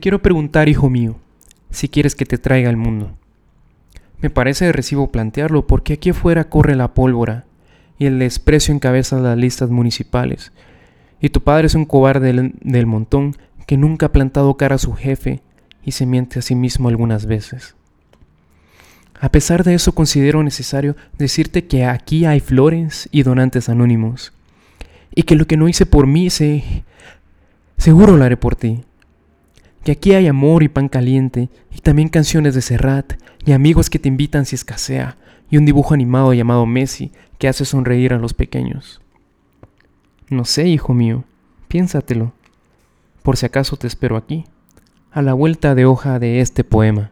quiero preguntar, hijo mío, si quieres que te traiga al mundo. Me parece de recibo plantearlo porque aquí afuera corre la pólvora y el desprecio encabeza las listas municipales. Y tu padre es un cobarde del, del montón que nunca ha plantado cara a su jefe y se miente a sí mismo algunas veces. A pesar de eso, considero necesario decirte que aquí hay flores y donantes anónimos, y que lo que no hice por mí, se... seguro lo haré por ti. Que aquí hay amor y pan caliente, y también canciones de Serrat, y amigos que te invitan si escasea, y un dibujo animado llamado Messi que hace sonreír a los pequeños. No sé, hijo mío, piénsatelo. Por si acaso te espero aquí, a la vuelta de hoja de este poema.